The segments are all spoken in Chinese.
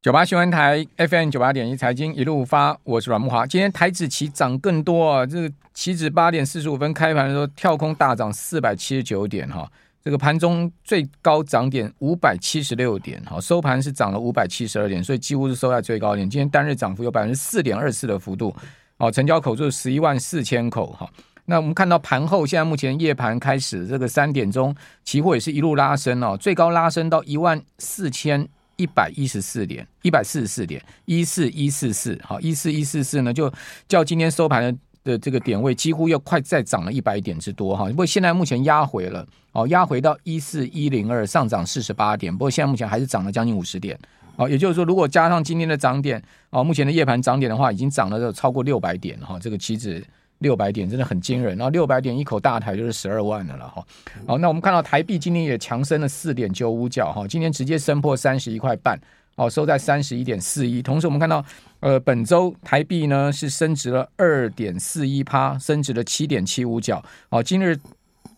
九八新闻台 FM 九八点一财经一路发，我是阮木华。今天台指期涨更多啊，这个期指八点四十五分开盘的时候跳空大涨四百七十九点哈，这个盘中最高涨点五百七十六点哈，收盘是涨了五百七十二点，所以几乎是收在最高点。今天单日涨幅有百分之四点二四的幅度，哦，成交口数十一万四千口哈。那我们看到盘后现在目前夜盘开始这个三点钟，期货也是一路拉升哦，最高拉升到一万四千。一百一十四点，一百四十四点，一四一四四，好，一四一四四呢，就较今天收盘的的这个点位，几乎又快再涨了一百点之多哈。不过现在目前压回了，哦，压回到一四一零二，上涨四十八点。不过现在目前还是涨了将近五十点，哦，也就是说，如果加上今天的涨点，哦，目前的夜盘涨点的话，已经涨了超过六百点哈。这个期指。六百点真的很惊人，然后六百点一口大台就是十二万的了哈。好，那我们看到台币今天也强升了四点九五角哈，今天直接升破三十一块半，哦，收在三十一点四一。同时我们看到，呃，本周台币呢是升值了二点四一趴，升值了七点七五角。哦，今日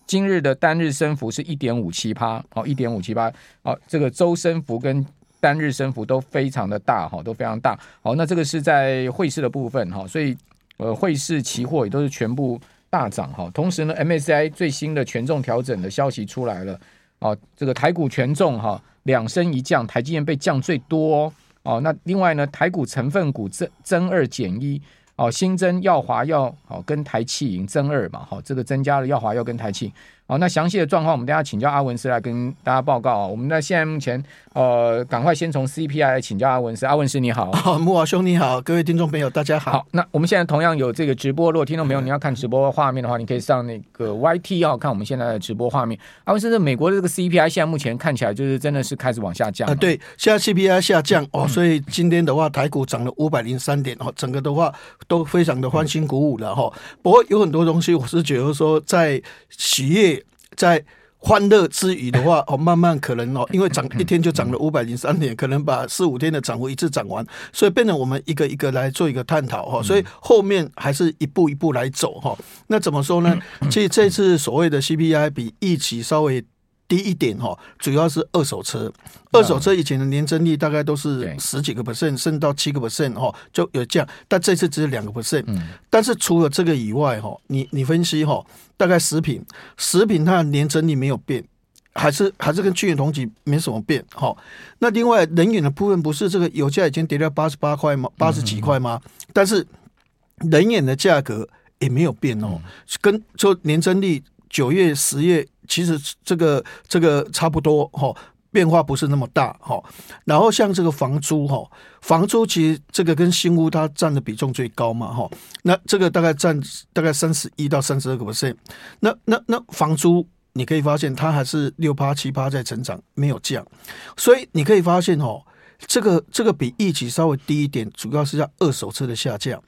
今日的单日升幅是一点五七趴，哦，一点五七趴。哦，这个周升幅跟单日升幅都非常的大哈，都非常大。好，那这个是在汇市的部分哈，所以。呃，汇市期货也都是全部大涨哈。同时呢，MSCI 最新的权重调整的消息出来了，哦，这个台股权重哈两升一降，台积电被降最多哦。那另外呢，台股成分股增增二减一哦，新增耀华耀哦跟台企银增二嘛，好，这个增加了耀华耀跟台企。好，那详细的状况，我们等下请教阿文斯来跟大家报告啊。我们在现在目前，呃，赶快先从 CPI 来请教阿文斯。阿文斯你好，哦、慕驊兄你好，各位听众朋友大家好。好，那我们现在同样有这个直播，如果听众朋友你要看直播画面的话，你可以上那个 YT 啊，看我们现在的直播画面。阿文斯，这美国的这个 CPI 现在目前看起来就是真的是开始往下降啊、呃。对，现在 CPI 下降哦，所以今天的话台股涨了五百零三点哦，整个的话都非常的欢欣鼓舞了哈。不过有很多东西，我是觉得说在喜悦在。欢乐之余的话，哦，慢慢可能哦，因为涨一天就涨了五百零三点，可能把四五天的涨幅一次涨完，所以变成我们一个一个来做一个探讨哈。所以后面还是一步一步来走哈。那怎么说呢？其实这次所谓的 CPI 比预期稍微低一点哈，主要是二手车。二手车以前的年增率大概都是十几个 percent，甚至到七个 percent 哈，就有降。但这次只有两个 percent。但是除了这个以外哈，你你分析哈，大概食品，食品它的年增率没有变，还是还是跟去年同期没什么变哈。那另外能源的部分不是这个油价已经跌到八十八块吗？八十几块吗？但是能源的价格也没有变哦，跟就年增率九月、十月。其实这个这个差不多哈，变化不是那么大哈。然后像这个房租哈，房租其实这个跟新屋它占的比重最高嘛哈。那这个大概占大概三十一到三十二个 percent。那那那房租你可以发现它还是六趴七趴在成长，没有降。所以你可以发现哦，这个这个比预期稍微低一点，主要是在二手车的下降。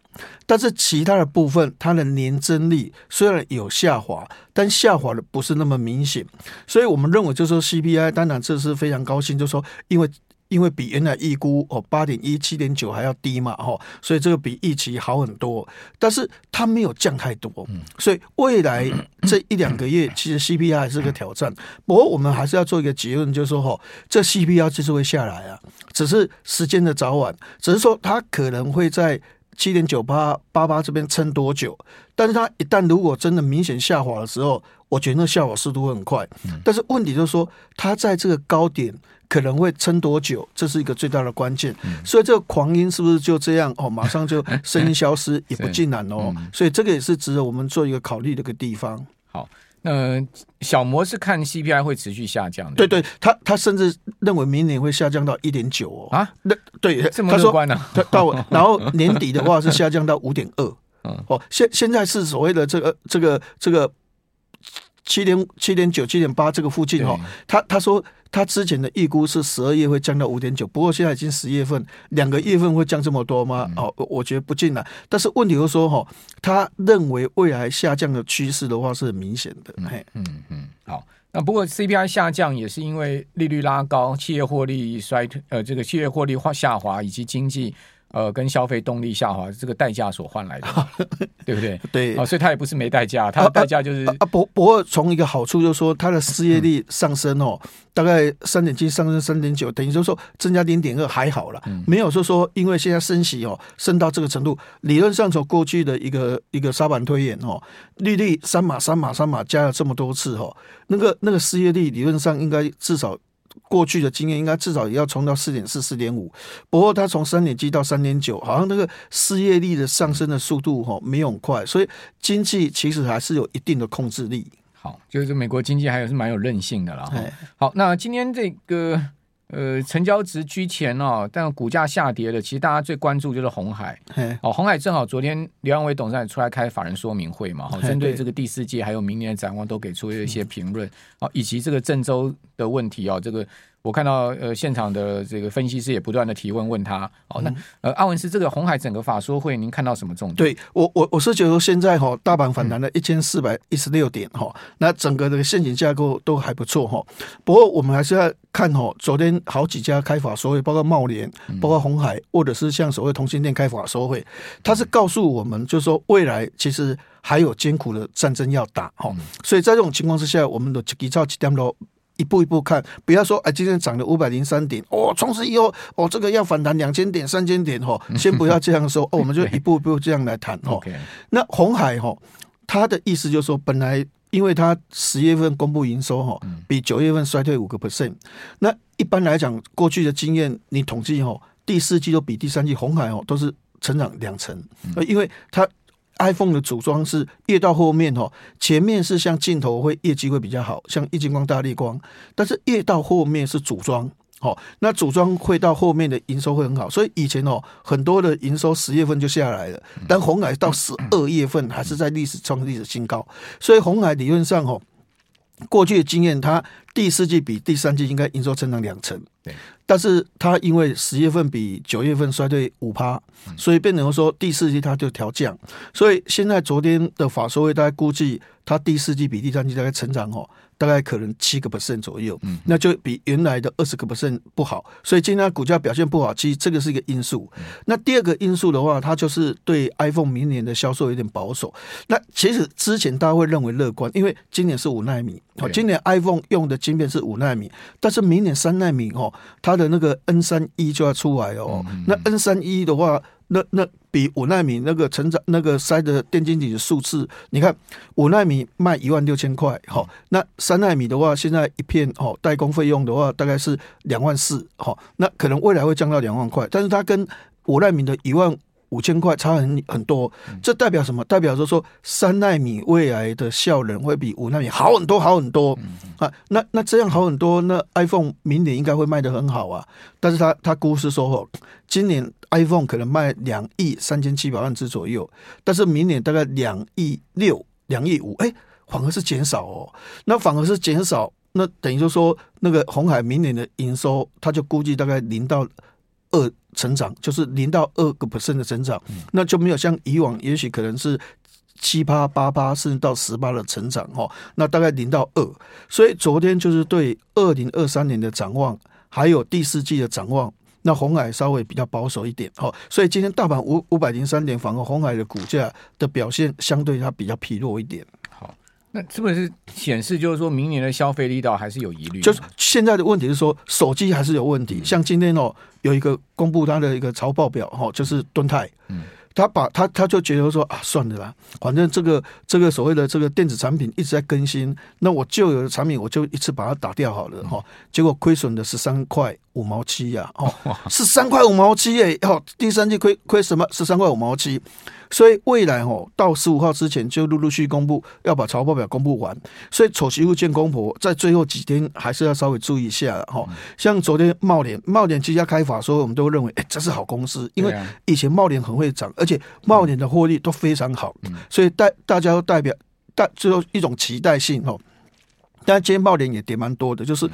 但是其他的部分，它的年增率虽然有下滑，但下滑的不是那么明显，所以我们认为就是说 CPI，当然这是非常高兴，就是说因为因为比原来预估哦八点一七点九还要低嘛，哈，所以这个比预期好很多，但是它没有降太多，所以未来这一两个月 其实 CPI 还是个挑战。不过我们还是要做一个结论，就是说哈，这 CPI 就是会下来啊，只是时间的早晚，只是说它可能会在。七点九八八八这边撑多久？但是它一旦如果真的明显下滑的时候，我觉得那下滑速度会很快。但是问题就是说，它在这个高点可能会撑多久？这是一个最大的关键。所以这个狂音是不是就这样哦？马上就声音消失也不尽然哦。所以这个也是值得我们做一个考虑的一个地方。好。呃，小摩是看 CPI 会持续下降的。对对，他他甚至认为明年会下降到一点九哦。啊，那对，这么乐观呢？他到 然后年底的话是下降到五点二。哦，现现在是所谓的这个这个这个七点七点九七点八这个附近哈。他他说。他之前的预估是十二月会降到五点九，不过现在已经十月份，两个月份会降这么多吗？哦，我觉得不尽然。但是问题就是说，哈，他认为未来下降的趋势的话是很明显的。嗯嗯嗯，好。那不过 CPI 下降也是因为利率拉高，企业获利衰退，呃，这个企业获利下滑以及经济呃，跟消费动力下滑这个代价所换来的，对不对？对，哦，所以它也不是没代价，它的代价就是啊，啊，啊不不过从一个好处就是说，它的失业率上升哦，嗯、大概三点七上升三点九，等于就是说增加零点二还好了，嗯、没有说说因为现在升息哦，升到这个程度，理论上从过去的一个一个沙盘推演哦，利率三码三码三码加了这么多次哦，那个那个失业率理论上应该至少。过去的经验应该至少也要冲到四点四、四点五，不过它从三点七到三点九，好像那个失业率的上升的速度哈没有很快，所以经济其实还是有一定的控制力。好，就是美国经济还有是蛮有韧性的啦。嘿好，那今天这个。呃，成交值居前哦，但股价下跌的，其实大家最关注就是红海。哦，红海正好昨天刘安伟董事长出来开法人说明会嘛，好，针对这个第四季还有明年的展望都给出了一些评论，哦，以及这个郑州的问题哦，这个。我看到呃现场的这个分析师也不断的提问问他哦，那呃阿文斯这个红海整个法说会您看到什么重点？对我我我是觉得现在哈大盘反弹了一千四百一十六点哈，嗯、那整个的陷阱架构都还不错哈。不过我们还是要看哈，昨天好几家开法说会，包括茂联，包括红海，或者是像所谓同性恋开法说会，他是告诉我们就是说未来其实还有艰苦的战争要打哈，所以在这种情况之下，我们的基兆几点都。一步一步看，不要说哎，今天涨了五百零三点，哦，从此以后哦，这个要反弹两千点、三千点哦，先不要这样说，哦，我们就一步一步这样来谈哦。那红海哈，他的意思就是说，本来因为他十月份公布营收哈，比九月份衰退五个 percent，那一般来讲，过去的经验你统计哈，第四季都比第三季红海哦都是成长两成，因为它。iPhone 的组装是越到后面哦，前面是像镜头会业绩会比较好，像液晶光、大力光，但是越到后面是组装哦，那组装会到后面的营收会很好，所以以前哦很多的营收十月份就下来了，但红海到十二月份还是在历史创历史新高，所以红海理论上哦，过去的经验，它第四季比第三季应该营收增长两成。对，但是它因为十月份比九月份衰退五趴，所以变成说第四季它就调降。所以现在昨天的法说会大概估计，它第四季比第三季大概成长哦，大概可能七个 percent 左右，那就比原来的二十个 percent 不好。所以今天股价表现不好，其实这个是一个因素。那第二个因素的话，它就是对 iPhone 明年的销售有点保守。那其实之前大家会认为乐观，因为今年是五纳米，哦，今年 iPhone 用的晶片是五纳米，但是明年三纳米哦。它的那个 N 三一就要出来哦，那 N 三一的话，那那比五纳米那个成长那个塞的电晶体的数字，你看五纳米卖一万六千块，好，那三纳米的话，现在一片哦代工费用的话，大概是两万四，好，那可能未来会降到两万块，但是它跟五纳米的一万。五千块差很很多，这代表什么？代表着说三纳米未来的效能会比五纳米好很多，好很多啊！那那这样好很多，那 iPhone 明年应该会卖得很好啊。但是他他估是说，哦，今年 iPhone 可能卖两亿三千七百万只左右，但是明年大概两亿六、两亿五，哎，反而是减少哦。那反而是减少，那等于就说那个红海明年的营收，它就估计大概零到二。成长就是零到二个 percent 的成长，那就没有像以往，也许可能是七八八八甚至到十八的成长哦。那大概零到二，所以昨天就是对二零二三年的展望，还有第四季的展望，那红海稍微比较保守一点哦。所以今天大盘五五百零三点，反而红海的股价的表现相对它比较疲弱一点。好那是不是显示就是说明年的消费力道还是有疑虑？就是现在的问题是说手机还是有问题。像今天哦，有一个公布它的一个财报表哈，就是敦泰，嗯，他把他他就觉得说啊，算了啦，反正这个这个所谓的这个电子产品一直在更新，那我旧有的产品我就一次把它打掉好了哈。结果亏损的十三块五毛七呀，哦，十三块五毛七耶，哦，第三季亏亏什么？十三块五毛七。所以未来哦，到十五号之前就陆陆续续公布，要把财报表公布完。所以丑媳妇见公婆，在最后几天还是要稍微注意一下哈。像昨天茂联，茂联几家开法说，我们都认为哎、欸，这是好公司，因为以前茂联很会涨，而且茂联的获利都非常好，所以大大家都代表大最后一种期待性哦。但今天茂联也跌蛮多的，就是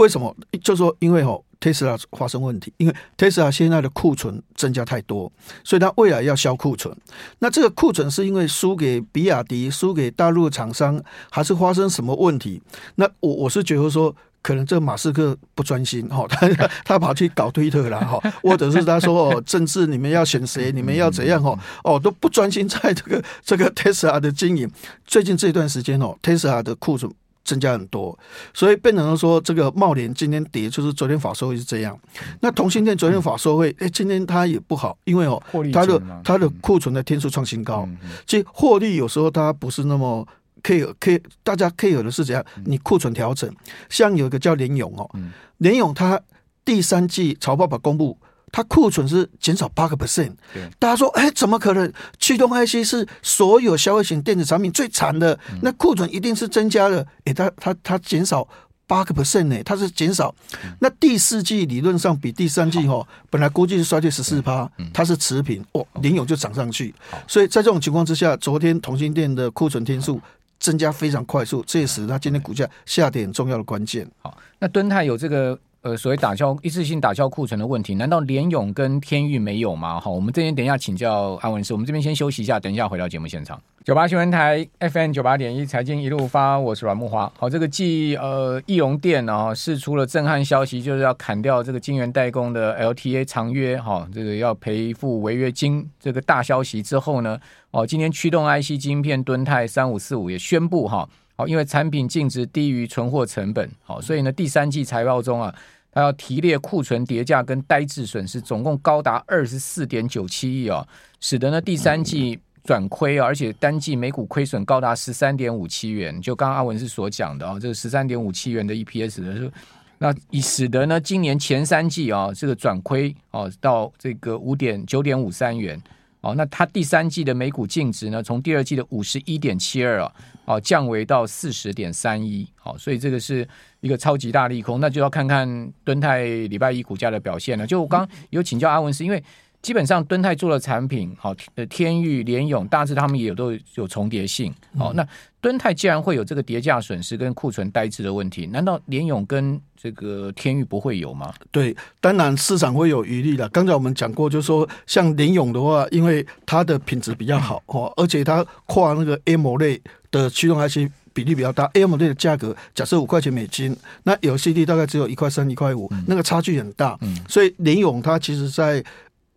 为什么？就说因为哦。特斯拉发生问题，因为特斯拉现在的库存增加太多，所以它未来要销库存。那这个库存是因为输给比亚迪、输给大陆厂商，还是发生什么问题？那我我是觉得说，可能这马斯克不专心哈，他他跑去搞推特了哈，或者是他说哦，政治你们要选谁，你们要怎样哦，哦都不专心在这个这个 Tesla 的经营。最近这段时间哦，Tesla 的库存增加很多，所以变成说这个茂联今天跌，就是昨天法说会是这样。那同性恋昨天法说会，哎，今天它也不好，因为哦，它的它的库存的天数创新高，其实获利有时候它不是那么。K K，大家 care 的是怎样？你库存调整，像有一个叫联勇哦，联勇它第三季曹爸爸公布，它库存是减少八个 percent。大家说，哎，怎么可能？驱动 IC 是所有消费型电子产品最惨的，那库存一定是增加了。哎，它它它减少八个 percent 呢？它是减少。那第四季理论上比第三季哦，本来估计是衰退十四趴，它是持平哦，联勇就涨上去。所以在这种情况之下，昨天同心电的库存天数。增加非常快速，这也使它今天股价下跌很重要的关键。好，那敦泰有这个呃所谓打消一次性打消库存的问题，难道联咏跟天钰没有吗？好，我们这边等一下请教安文师，我们这边先休息一下，等一下回到节目现场。九八新闻台 FM 九八点一财经一路发，我是阮慕华。好，这个继呃义隆电啊释出了震撼消息，就是要砍掉这个晶圆代工的 LTA 长约，哈，这个要赔付违约金这个大消息之后呢，哦，今天驱动 IC 晶片敦泰三五四五也宣布哈，好，因为产品净值低于存货成本，好，所以呢第三季财报中啊，它要提列库存叠价跟呆滞损失，总共高达二十四点九七亿哦，使得呢第三季。转亏，而且单季每股亏损高达十三点五七元，就刚刚阿文是所讲的啊，这个十三点五七元的 EPS 的，那以使得呢今年前三季啊这个转亏哦到这个五点九点五三元哦，那它第三季的每股净值呢从第二季的五十一点七二啊哦降为到四十点三一，好，所以这个是一个超级大利空，那就要看看敦泰礼拜一股价的表现了。就我刚刚有请教阿文是因为。基本上，敦泰做的产品，好，呃，天域、联永，大致他们也有都有重叠性。好，那敦泰既然会有这个叠价损失跟库存呆滞的问题，难道联永跟这个天域不会有吗？对，当然市场会有余力的。刚才我们讲过，就是说像联勇的话，因为它的品质比较好哦，而且它跨那个 AMOLED 的驱动 IC 比例比较大，AMOLED 的价格假设五块钱美金，那 LCD 大概只有一块三、一块五，那个差距很大。嗯，所以联勇它其实在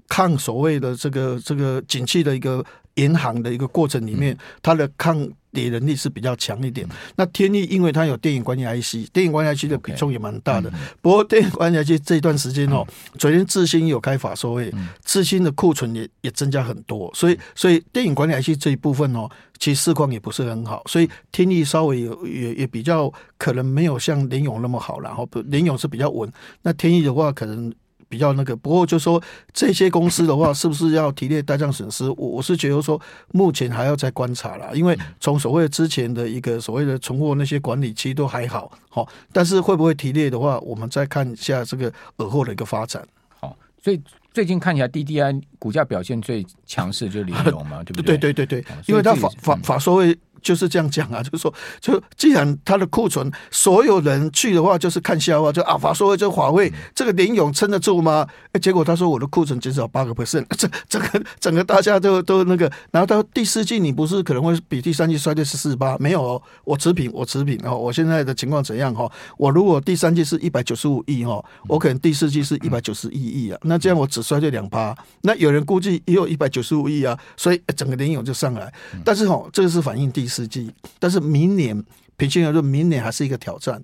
抗所谓的这个这个景气的一个银行的一个过程里面，它的抗跌能力是比较强一点。那天翼因为它有电影管理 IC，电影管理 IC 的比重也蛮大的。不过电影管理 IC 这一段时间哦，昨天智新有开法说会，智新的库存也也增加很多，所以所以电影管理 IC 这一部分哦，其实市况也不是很好。所以天翼稍微有也也比较可能没有像联勇那么好，然后联勇是比较稳，那天翼的话可能。比较那个，不过就说这些公司的话，是不是要提列呆账损失？我我是觉得说，目前还要再观察啦，因为从所谓之前的一个所谓的存货那些管理，其实都还好，好，但是会不会提列的话，我们再看一下这个尔后的一个发展。好，所以最近看起来 DDI 股价表现最强势就是联咏嘛，对不对？对对对对，因为他法法法说会。就是这样讲啊，就是说，就既然他的库存，所有人去的话就是看笑话，就啊，法说就华为这个联勇撑得住吗？哎，结果他说我的库存减少八个 percent，这整个整个大家都都那个，然后到第四季你不是可能会比第三季衰退十四八？没有哦，我持平，我持平哦。我现在的情况怎样哈？我如果第三季是一百九十五亿哈，我可能第四季是一百九十一亿啊，那这样我只衰退两趴。那有人估计也有一百九十五亿啊，所以整个联勇就上来。但是哈，这个是反映第。四季，但是明年平均而论，明年还是一个挑战。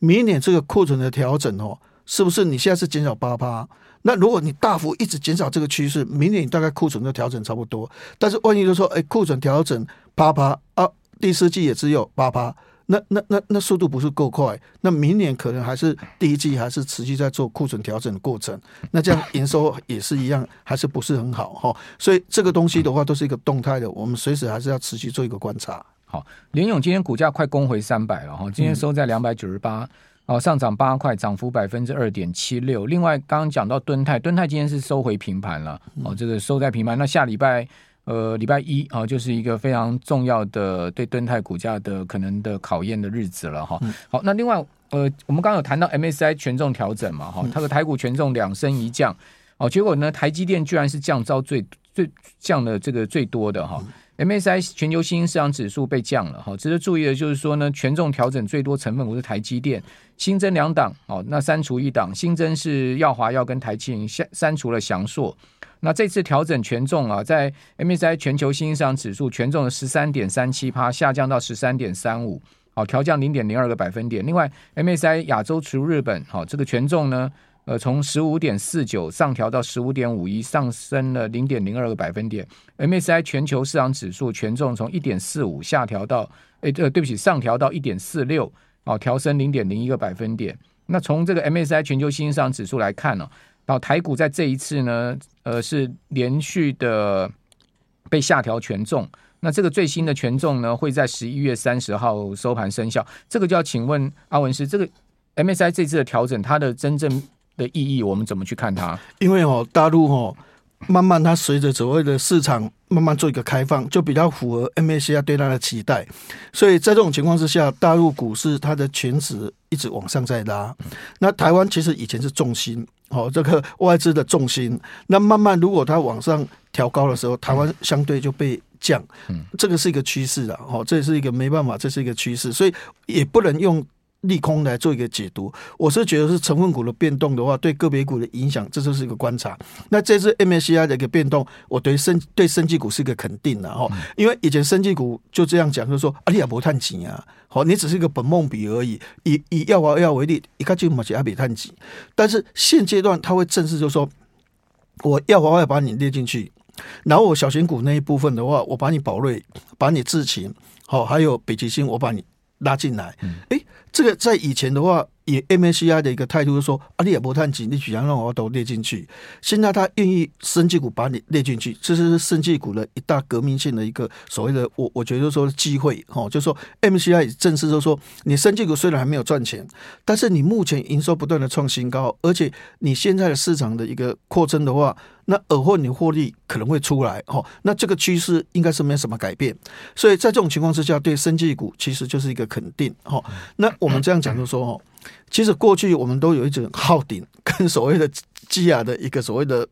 明年这个库存的调整哦，是不是你现在是减少八趴？那如果你大幅一直减少这个趋势，明年你大概库存的调整差不多。但是万一就说，哎，库存调整八趴啊，第四季也只有八趴，那那那那速度不是够快？那明年可能还是第一季还是持续在做库存调整的过程。那这样营收也是一样，还是不是很好哈？所以这个东西的话，都是一个动态的，我们随时还是要持续做一个观察。好，联咏今天股价快攻回三百了哈，今天收在两百九十八，哦，上涨八块，涨幅百分之二点七六。另外，刚刚讲到敦泰，敦泰今天是收回平盘了，哦，这个收在平盘。那下礼拜，呃，礼拜一啊，就是一个非常重要的对敦泰股价的可能的考验的日子了哈。好，那另外，呃，我们刚刚有谈到 MSCI 权重调整嘛，哈，它的台股权重两升一降，哦，结果呢，台积电居然是降招最最降的这个最多的哈。MSI 全球新兴市场指数被降了哈。值得注意的就是说呢，权重调整最多成分股是台积电，新增两档哦，那删除一档，新增是耀华药跟台积电，删删除了祥硕。那这次调整权重啊，在 MSI 全球新兴市场指数权重的十三点三七趴下降到十三点三五，好，调降零点零二个百分点。另外，MSI 亚洲除日本，好，这个权重呢，呃，从十五点四九上调到十五点五一，上升了零点零二个百分点。M S I 全球市场指数权重从一点四五下调到，诶，呃，对不起，上调到一点四六，哦，调升零点零一个百分点。那从这个 M S I 全球新兴市场指数来看呢，到台股在这一次呢，呃，是连续的被下调权重。那这个最新的权重呢，会在十一月三十号收盘生效。这个就要请问阿文师，这个 M S I 这次的调整，它的真正的意义，我们怎么去看它？因为哦，大陆哦。慢慢，它随着所谓的市场慢慢做一个开放，就比较符合 MSCI 对它的期待。所以在这种情况之下，大陆股市它的全值一直往上在拉。那台湾其实以前是重心，哦，这个外资的重心。那慢慢如果它往上调高的时候，台湾相对就被降。这个是一个趋势啊，哦，这是一个没办法，这是一个趋势，所以也不能用。利空来做一个解读，我是觉得是成分股的变动的话，对个别股的影响，这就是一个观察。那这次 MSCI 的一个变动，我对生对生技股是一个肯定的哈，因为以前生技股就这样讲，就是说阿里亚伯探钱啊，好，你只是一个本梦比而已。以以药华药为例，一看就马起阿比探钱，但是现阶段他会正式就说，我药华要把你列进去，然后我小型股那一部分的话，我把你宝瑞，把你智勤，好，还有北极星，我把你拉进来，哎、欸。这个在以前的话，以 MSCI 的一个态度是说，啊，你也不探紧，你居然让我都列进去。现在他愿意生技股把你列进去，这是生技股的一大革命性的一个所谓的，我我觉得说机会哦，就是说 MSCI 正式就说，你生技股虽然还没有赚钱，但是你目前营收不断的创新高，而且你现在的市场的一个扩增的话。那尔后你获利可能会出来哦，那这个趋势应该是没什么改变，所以在这种情况之下，对生技股其实就是一个肯定哦。那我们这样讲就说哦，其实过去我们都有一种浩鼎跟所谓的基亚的一个所谓的。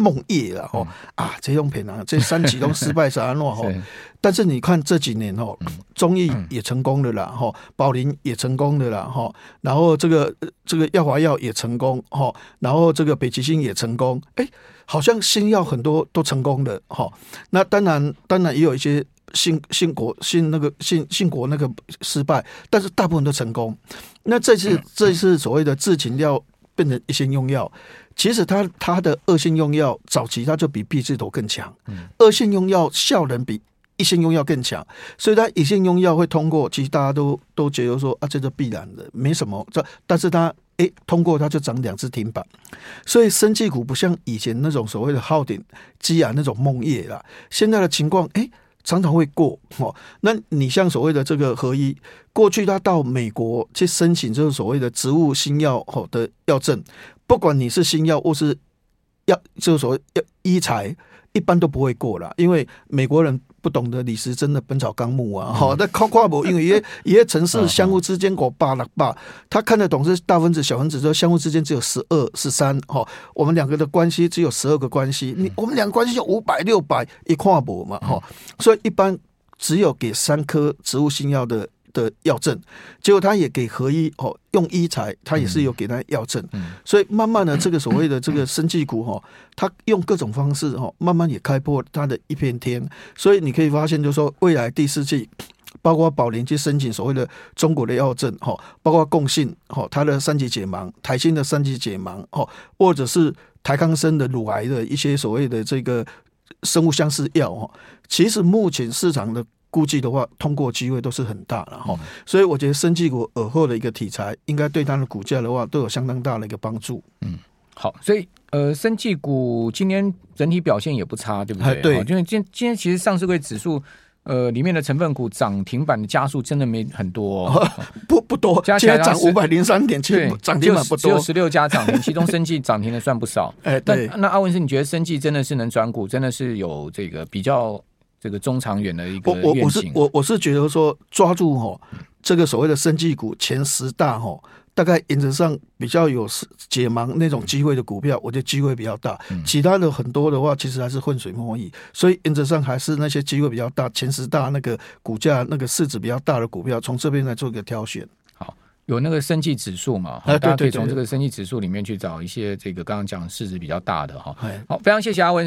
梦叶了哦啊，这用品啊，这 三启动失败是安诺哈，但是你看这几年哦，中义也成功了啦哈，宝林也成功了啦哈，然后这个这个药华药也成功哈，然后这个北极星也成功，哎，好像新药很多都成功的哈。那当然当然也有一些新新国新那个新新国那个失败，但是大部分都成功。那这次这次所谓的自情药变成一线用药。其实它它的恶性用药早期它就比 B 字头更强，恶性用药效能比一线用药更强，所以它一线用药会通过，其实大家都都觉得说啊，这是必然的，没什么。这但是它诶通过它就涨两次停板，所以生技股不像以前那种所谓的浩鼎、基亚那种梦叶了。现在的情况诶常常会过哦。那你像所谓的这个合一，过去他到美国去申请这个所谓的植物新药哦的药证。不管你是新药或是药，就是所谓药医材，一般都不会过了，因为美国人不懂得李时珍的《本草纲目》啊，好，那靠跨博，因为一一些城市相互之间我八了八，他看得懂是大分子、小分子，说相互之间只有十二、十三，哈，我们两个的关系只有十二个关系，你我们两个关系就五百、六百一跨博嘛，哈，所以一般只有给三颗植物性药的。的药证，结果他也给合一哦，用医材，他也是有给他药证，所以慢慢的这个 所谓的这个生技股哈，他用各种方式哈，慢慢也开破他的一片天，所以你可以发现，就是说未来第四季，包括宝林去申请所谓的中国的药证哈，包括共信哈，它的三级解盲，台新的三级解盲哈，或者是台康生的乳癌的一些所谓的这个生物相似药哈，其实目前市场的。估计的话，通过机会都是很大了哈，所以我觉得生技股尔后的一个题材，应该对它的股价的话都有相当大的一个帮助。嗯，好，所以呃，生技股今天整体表现也不差，对不对？对，因为今今天其实上市柜指数呃里面的成分股涨停板的家数真的没很多，哦，不不多，加起来涨五百零三点，其实涨停板不多，只有十六家涨停，其中生技涨停的算不少。哎，对，那阿文是，你觉得生技真的是能转股，真的是有这个比较？这个中长远的一个，我我我是我我是觉得说抓住哈这个所谓的生技股前十大哈大概原则上比较有解盲那种机会的股票，我觉得机会比较大。其他的很多的话，其实还是浑水摸鱼。所以原则上还是那些机会比较大、前十大那个股价、那个市值比较大的股票，从这边来做一个挑选。好，有那个生技指数嘛？大家可以从这个生技指数里面去找一些这个刚刚讲市值比较大的哈。好，非常谢谢阿文。